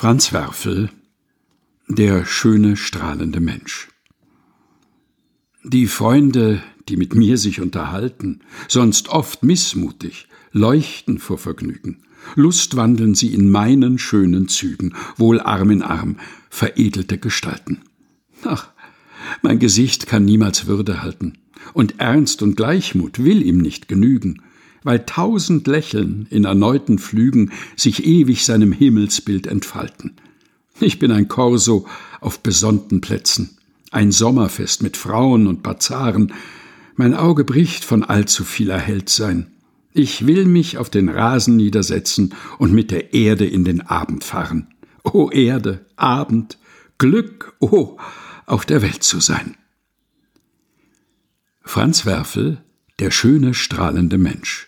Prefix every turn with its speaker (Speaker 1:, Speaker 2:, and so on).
Speaker 1: Franz Werfel Der schöne, strahlende Mensch Die Freunde, die mit mir sich unterhalten, sonst oft missmutig, leuchten vor Vergnügen. Lust wandeln sie in meinen schönen Zügen, wohl Arm in Arm, veredelte Gestalten. Ach, mein Gesicht kann niemals Würde halten, und Ernst und Gleichmut will ihm nicht genügen weil tausend Lächeln in erneuten Flügen sich ewig seinem Himmelsbild entfalten. Ich bin ein Korso auf besonnten Plätzen, ein Sommerfest mit Frauen und Bazaren. Mein Auge bricht von allzu viel Erhelltsein. Ich will mich auf den Rasen niedersetzen und mit der Erde in den Abend fahren. O Erde, Abend, Glück, oh, auf der Welt zu sein. Franz Werfel, der schöne, strahlende Mensch